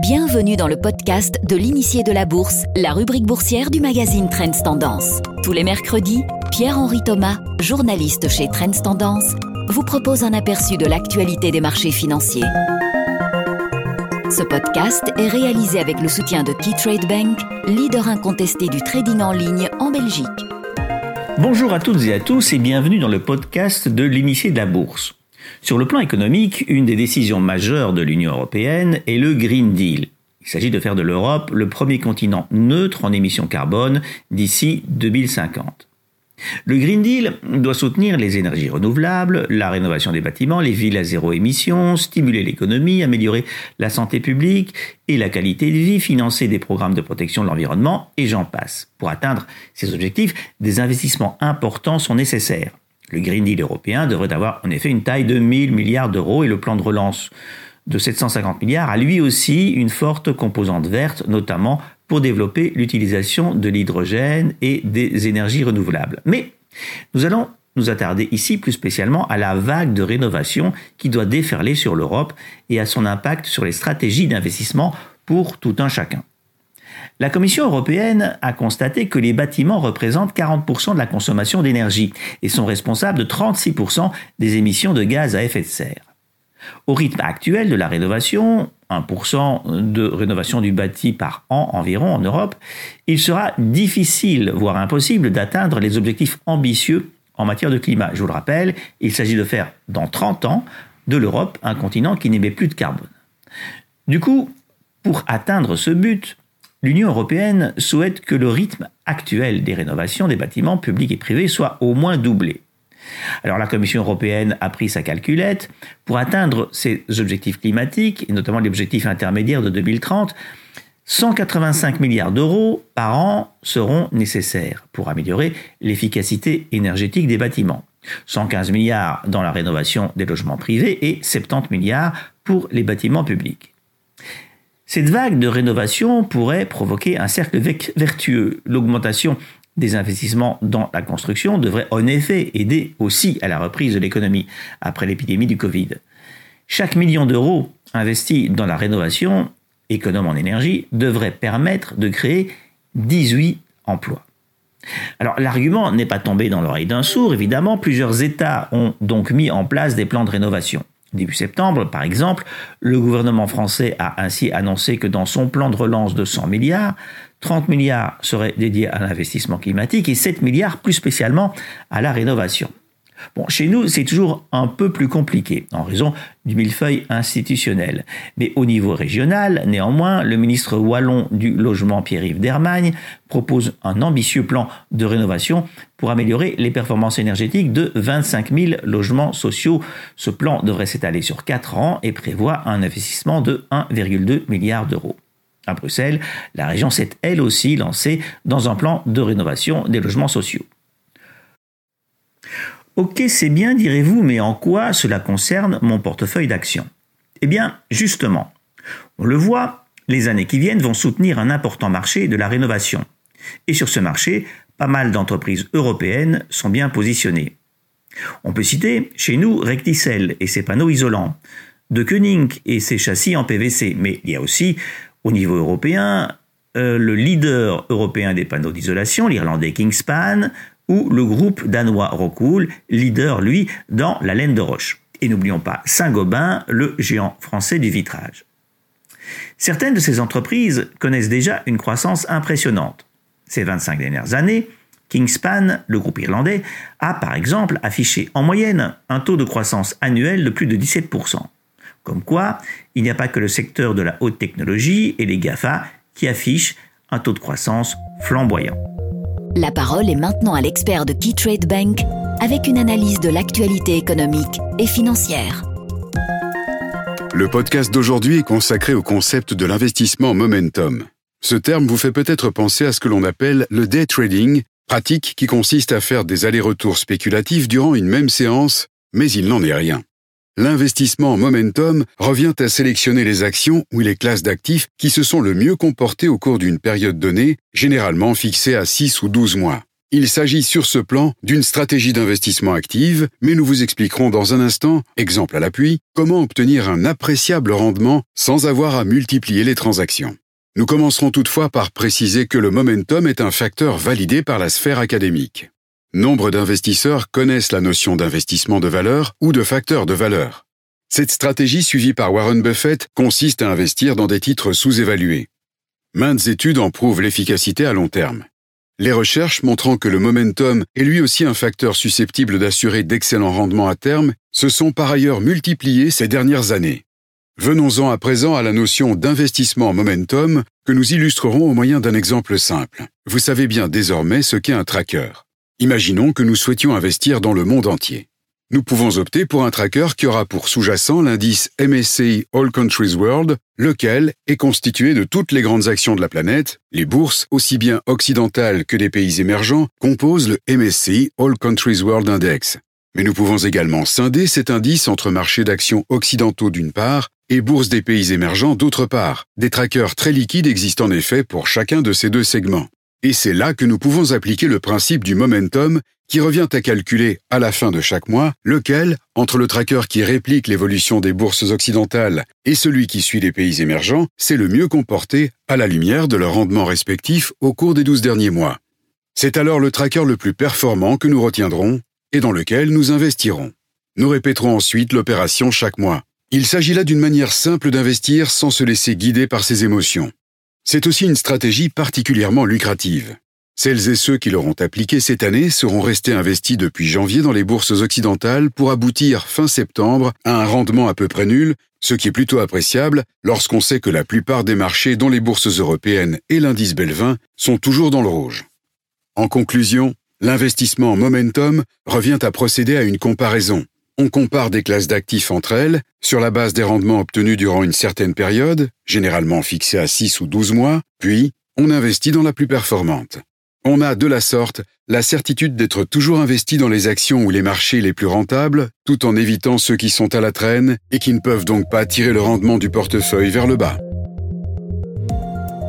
Bienvenue dans le podcast de l'initié de la bourse, la rubrique boursière du magazine Trends Tendance. Tous les mercredis, Pierre-Henri Thomas, journaliste chez Trends Tendance, vous propose un aperçu de l'actualité des marchés financiers. Ce podcast est réalisé avec le soutien de KeyTrade Bank, leader incontesté du trading en ligne en Belgique. Bonjour à toutes et à tous et bienvenue dans le podcast de l'initié de la bourse. Sur le plan économique, une des décisions majeures de l'Union européenne est le Green Deal. Il s'agit de faire de l'Europe le premier continent neutre en émissions carbone d'ici 2050. Le Green Deal doit soutenir les énergies renouvelables, la rénovation des bâtiments, les villes à zéro émission, stimuler l'économie, améliorer la santé publique et la qualité de vie, financer des programmes de protection de l'environnement, et j'en passe. Pour atteindre ces objectifs, des investissements importants sont nécessaires. Le Green Deal européen devrait avoir en effet une taille de 1000 milliards d'euros et le plan de relance de 750 milliards a lui aussi une forte composante verte, notamment pour développer l'utilisation de l'hydrogène et des énergies renouvelables. Mais nous allons nous attarder ici plus spécialement à la vague de rénovation qui doit déferler sur l'Europe et à son impact sur les stratégies d'investissement pour tout un chacun. La Commission européenne a constaté que les bâtiments représentent 40% de la consommation d'énergie et sont responsables de 36% des émissions de gaz à effet de serre. Au rythme actuel de la rénovation, 1% de rénovation du bâti par an environ en Europe, il sera difficile, voire impossible, d'atteindre les objectifs ambitieux en matière de climat. Je vous le rappelle, il s'agit de faire dans 30 ans de l'Europe un continent qui n'émet plus de carbone. Du coup, pour atteindre ce but, l'Union européenne souhaite que le rythme actuel des rénovations des bâtiments publics et privés soit au moins doublé. Alors la Commission européenne a pris sa calculette. Pour atteindre ses objectifs climatiques, et notamment l'objectif intermédiaire de 2030, 185 milliards d'euros par an seront nécessaires pour améliorer l'efficacité énergétique des bâtiments. 115 milliards dans la rénovation des logements privés et 70 milliards pour les bâtiments publics. Cette vague de rénovation pourrait provoquer un cercle vertueux. L'augmentation des investissements dans la construction devrait en effet aider aussi à la reprise de l'économie après l'épidémie du Covid. Chaque million d'euros investi dans la rénovation, économe en énergie, devrait permettre de créer 18 emplois. Alors l'argument n'est pas tombé dans l'oreille d'un sourd, évidemment, plusieurs États ont donc mis en place des plans de rénovation. Début septembre, par exemple, le gouvernement français a ainsi annoncé que dans son plan de relance de 100 milliards, 30 milliards seraient dédiés à l'investissement climatique et 7 milliards plus spécialement à la rénovation. Bon, chez nous, c'est toujours un peu plus compliqué en raison du millefeuille institutionnel. Mais au niveau régional, néanmoins, le ministre wallon du logement Pierre-Yves Dermagne propose un ambitieux plan de rénovation pour améliorer les performances énergétiques de 25 000 logements sociaux. Ce plan devrait s'étaler sur 4 ans et prévoit un investissement de 1,2 milliard d'euros. À Bruxelles, la région s'est elle aussi lancée dans un plan de rénovation des logements sociaux. Ok, c'est bien, direz-vous, mais en quoi cela concerne mon portefeuille d'actions Eh bien, justement, on le voit, les années qui viennent vont soutenir un important marché de la rénovation. Et sur ce marché, pas mal d'entreprises européennes sont bien positionnées. On peut citer chez nous Recticel et ses panneaux isolants, De Koenig et ses châssis en PVC, mais il y a aussi au niveau européen euh, le leader européen des panneaux d'isolation, l'Irlandais Kingspan, ou le groupe danois Rockwool, leader lui dans la laine de roche. Et n'oublions pas Saint-Gobain, le géant français du vitrage. Certaines de ces entreprises connaissent déjà une croissance impressionnante. Ces 25 dernières années, Kingspan, le groupe irlandais, a par exemple affiché en moyenne un taux de croissance annuel de plus de 17%. Comme quoi, il n'y a pas que le secteur de la haute technologie et les GAFA qui affichent un taux de croissance flamboyant. La parole est maintenant à l'expert de KeyTrade Bank avec une analyse de l'actualité économique et financière. Le podcast d'aujourd'hui est consacré au concept de l'investissement momentum. Ce terme vous fait peut-être penser à ce que l'on appelle le day trading, pratique qui consiste à faire des allers-retours spéculatifs durant une même séance, mais il n'en est rien. L'investissement momentum revient à sélectionner les actions ou les classes d'actifs qui se sont le mieux comportées au cours d'une période donnée, généralement fixée à 6 ou 12 mois. Il s'agit sur ce plan d'une stratégie d'investissement active, mais nous vous expliquerons dans un instant, exemple à l'appui, comment obtenir un appréciable rendement sans avoir à multiplier les transactions. Nous commencerons toutefois par préciser que le momentum est un facteur validé par la sphère académique. Nombre d'investisseurs connaissent la notion d'investissement de valeur ou de facteur de valeur. Cette stratégie suivie par Warren Buffett consiste à investir dans des titres sous-évalués. Maintes études en prouvent l'efficacité à long terme. Les recherches montrant que le momentum est lui aussi un facteur susceptible d'assurer d'excellents rendements à terme se sont par ailleurs multipliées ces dernières années. Venons-en à présent à la notion d'investissement momentum que nous illustrerons au moyen d'un exemple simple. Vous savez bien désormais ce qu'est un tracker. Imaginons que nous souhaitions investir dans le monde entier nous pouvons opter pour un tracker qui aura pour sous-jacent l'indice MSCI All Countries World, lequel est constitué de toutes les grandes actions de la planète. Les bourses, aussi bien occidentales que des pays émergents, composent le MSCI All Countries World Index. Mais nous pouvons également scinder cet indice entre marchés d'actions occidentaux d'une part et bourses des pays émergents d'autre part. Des trackers très liquides existent en effet pour chacun de ces deux segments. Et c'est là que nous pouvons appliquer le principe du momentum qui revient à calculer à la fin de chaque mois lequel, entre le tracker qui réplique l'évolution des bourses occidentales et celui qui suit les pays émergents, s'est le mieux comporté à la lumière de leurs rendements respectifs au cours des douze derniers mois. C'est alors le tracker le plus performant que nous retiendrons et dans lequel nous investirons. Nous répéterons ensuite l'opération chaque mois. Il s'agit là d'une manière simple d'investir sans se laisser guider par ses émotions. C'est aussi une stratégie particulièrement lucrative. Celles et ceux qui l'auront appliquée cette année seront restés investis depuis janvier dans les bourses occidentales pour aboutir fin septembre à un rendement à peu près nul, ce qui est plutôt appréciable lorsqu'on sait que la plupart des marchés dont les bourses européennes et l'indice Belvin sont toujours dans le rouge. En conclusion, l'investissement momentum revient à procéder à une comparaison on compare des classes d'actifs entre elles sur la base des rendements obtenus durant une certaine période, généralement fixée à 6 ou 12 mois, puis on investit dans la plus performante. On a de la sorte la certitude d'être toujours investi dans les actions ou les marchés les plus rentables, tout en évitant ceux qui sont à la traîne et qui ne peuvent donc pas tirer le rendement du portefeuille vers le bas.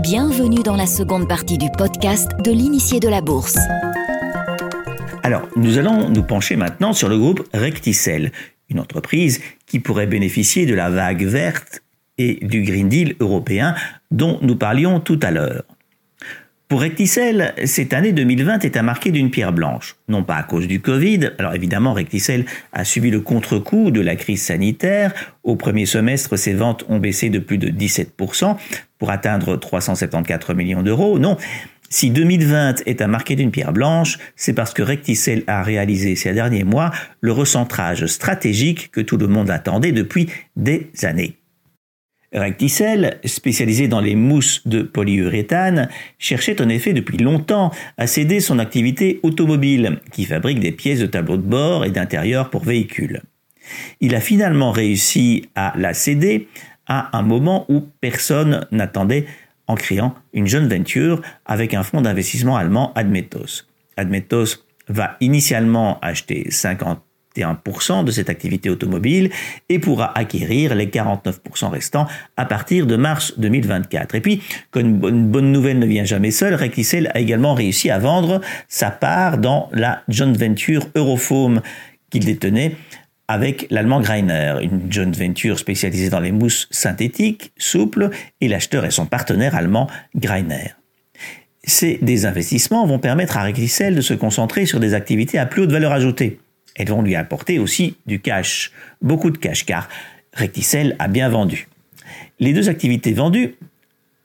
Bienvenue dans la seconde partie du podcast de l'initié de la bourse. Alors, nous allons nous pencher maintenant sur le groupe Recticel, une entreprise qui pourrait bénéficier de la vague verte et du Green Deal européen dont nous parlions tout à l'heure. Pour Recticel, cette année 2020 est à marquer d'une pierre blanche. Non pas à cause du Covid, alors évidemment Recticel a subi le contre-coup de la crise sanitaire. Au premier semestre, ses ventes ont baissé de plus de 17% pour atteindre 374 millions d'euros. Non, si 2020 est à marquer d'une pierre blanche, c'est parce que Recticel a réalisé ces derniers mois le recentrage stratégique que tout le monde attendait depuis des années. Recticel, spécialisé dans les mousses de polyuréthane, cherchait en effet depuis longtemps à céder son activité automobile, qui fabrique des pièces de tableau de bord et d'intérieur pour véhicules. Il a finalement réussi à la céder à un moment où personne n'attendait en créant une jeune venture avec un fonds d'investissement allemand Admetos. Admetos va initialement acheter 51% de cette activité automobile et pourra acquérir les 49% restants à partir de mars 2024. Et puis, comme une bonne nouvelle ne vient jamais seule, Recticel a également réussi à vendre sa part dans la joint venture Eurofoam qu'il détenait avec l'allemand Greiner, une joint venture spécialisée dans les mousses synthétiques, souples, et l'acheteur est son partenaire allemand Greiner. Ces désinvestissements vont permettre à Recticel de se concentrer sur des activités à plus haute valeur ajoutée. Elles vont lui apporter aussi du cash, beaucoup de cash, car Recticel a bien vendu. Les deux activités vendues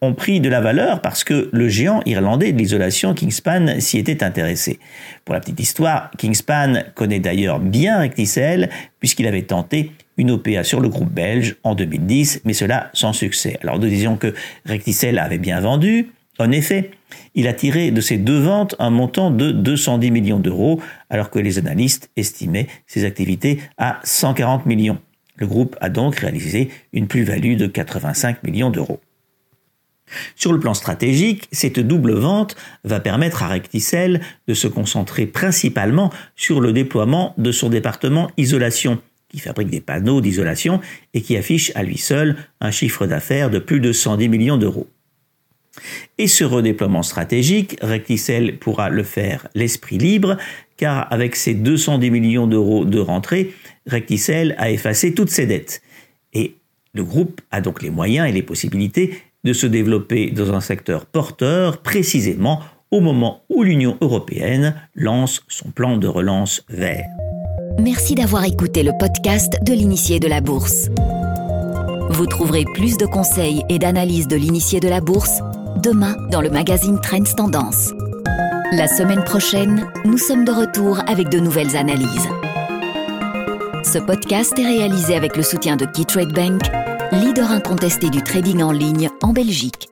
ont pris de la valeur parce que le géant irlandais de l'isolation Kingspan s'y était intéressé. Pour la petite histoire, Kingspan connaît d'ailleurs bien Recticel puisqu'il avait tenté une OPA sur le groupe belge en 2010, mais cela sans succès. Alors nous disions que Recticel avait bien vendu. En effet, il a tiré de ces deux ventes un montant de 210 millions d'euros, alors que les analystes estimaient ses activités à 140 millions. Le groupe a donc réalisé une plus-value de 85 millions d'euros. Sur le plan stratégique, cette double vente va permettre à Recticel de se concentrer principalement sur le déploiement de son département isolation, qui fabrique des panneaux d'isolation et qui affiche à lui seul un chiffre d'affaires de plus de 110 millions d'euros. Et ce redéploiement stratégique, Recticel pourra le faire l'esprit libre, car avec ses 210 millions d'euros de rentrée, Recticel a effacé toutes ses dettes. Et le groupe a donc les moyens et les possibilités de se développer dans un secteur porteur précisément au moment où l'Union européenne lance son plan de relance vert. Merci d'avoir écouté le podcast de l'initié de la bourse. Vous trouverez plus de conseils et d'analyses de l'initié de la bourse demain dans le magazine Trends Tendance. La semaine prochaine, nous sommes de retour avec de nouvelles analyses. Ce podcast est réalisé avec le soutien de KeyTrade Bank, leader incontesté du trading en ligne en Belgique.